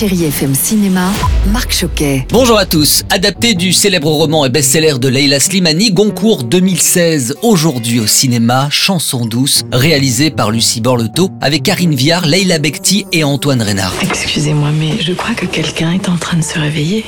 Chérie FM Cinéma, Marc Choquet. Bonjour à tous. Adapté du célèbre roman et best-seller de Leila Slimani, Goncourt 2016. Aujourd'hui au cinéma, Chanson douce, réalisée par Lucie Borleto avec Karine Viard, Leila Bekti et Antoine Reynard. Excusez-moi, mais je crois que quelqu'un est en train de se réveiller.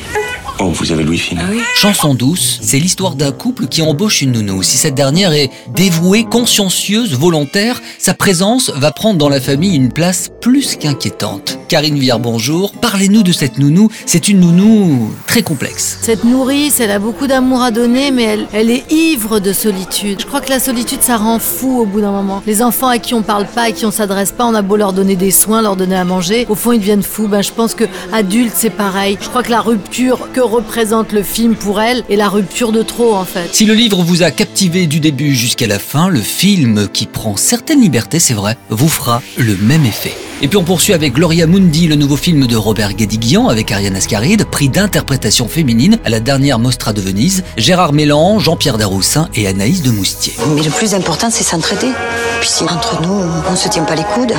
Oh, vous avez Louis Philippe. Chanson douce, c'est l'histoire d'un couple qui embauche une nounou. Si cette dernière est dévouée, consciencieuse, volontaire, sa présence va prendre dans la famille une place plus qu'inquiétante. Karine Viard, bonjour. Parlez-nous de cette nounou. C'est une nounou très complexe. Cette nourrice, elle a beaucoup d'amour à donner, mais elle, elle est ivre de solitude. Je crois que la solitude, ça rend fou au bout d'un moment. Les enfants à qui on parle pas, à qui on s'adresse pas, on a beau leur donner des soins, leur donner à manger, au fond ils deviennent fous. Ben, je pense que adulte, c'est pareil. Je crois que la rupture que représente le film pour elle est la rupture de trop, en fait. Si le livre vous a captivé du début jusqu'à la fin, le film, qui prend certaines libertés, c'est vrai, vous fera le même effet. Et puis on poursuit avec Gloria Mundi, le nouveau film de Robert Guédiguian avec Ariane Ascaride, prix d'interprétation féminine à la dernière Mostra de Venise, Gérard Mélan, Jean-Pierre Daroussin et Anaïs de Moustier. Mais le plus important, c'est s'entraider. Puis si entre nous, on se tient pas les coudes,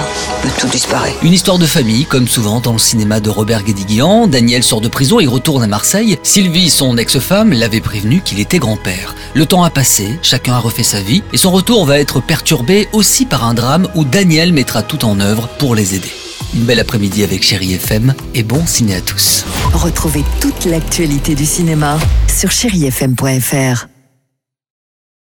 tout disparaît. Une histoire de famille, comme souvent dans le cinéma de Robert Guédiguian. Daniel sort de prison et retourne à Marseille. Sylvie, son ex-femme, l'avait prévenu qu'il était grand-père. Le temps a passé, chacun a refait sa vie, et son retour va être perturbé aussi par un drame où Daniel mettra tout en œuvre pour les aider. Une belle après-midi avec Chéri FM et bon ciné à tous. Retrouvez toute l'actualité du cinéma sur chérifm.fr.